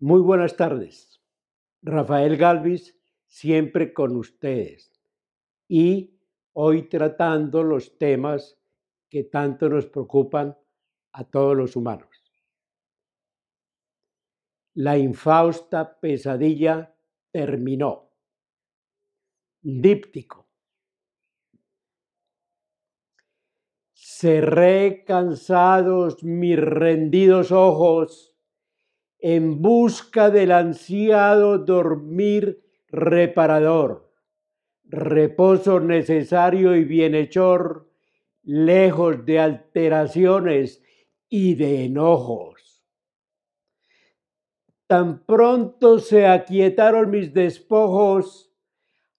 Muy buenas tardes. Rafael Galvis, siempre con ustedes. Y hoy tratando los temas que tanto nos preocupan a todos los humanos. La infausta pesadilla terminó. Díptico. Cerré cansados mis rendidos ojos en busca del ansiado dormir reparador, reposo necesario y bienhechor, lejos de alteraciones y de enojos. Tan pronto se aquietaron mis despojos,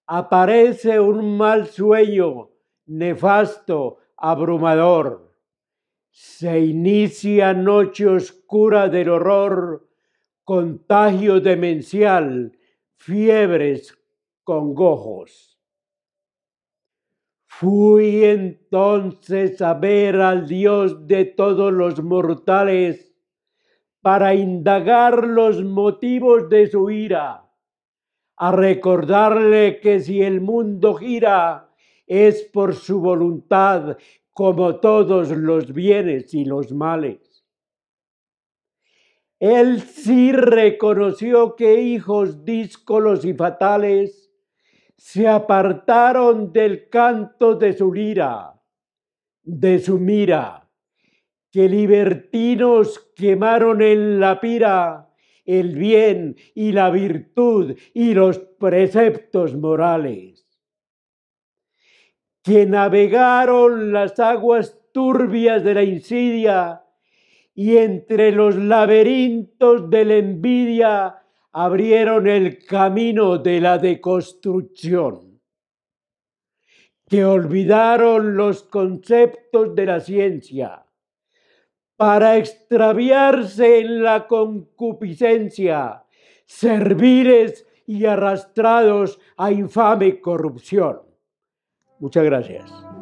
aparece un mal sueño, nefasto, abrumador. Se inicia noche oscura del horror, contagio demencial, fiebres, congojos. Fui entonces a ver al Dios de todos los mortales para indagar los motivos de su ira, a recordarle que si el mundo gira es por su voluntad, como todos los bienes y los males. Él sí reconoció que hijos díscolos y fatales se apartaron del canto de su lira, de su mira, que libertinos quemaron en la pira el bien y la virtud y los preceptos morales, que navegaron las aguas turbias de la insidia y entre los laberintos de la envidia abrieron el camino de la deconstrucción, que olvidaron los conceptos de la ciencia para extraviarse en la concupiscencia, serviles y arrastrados a infame corrupción. Muchas gracias.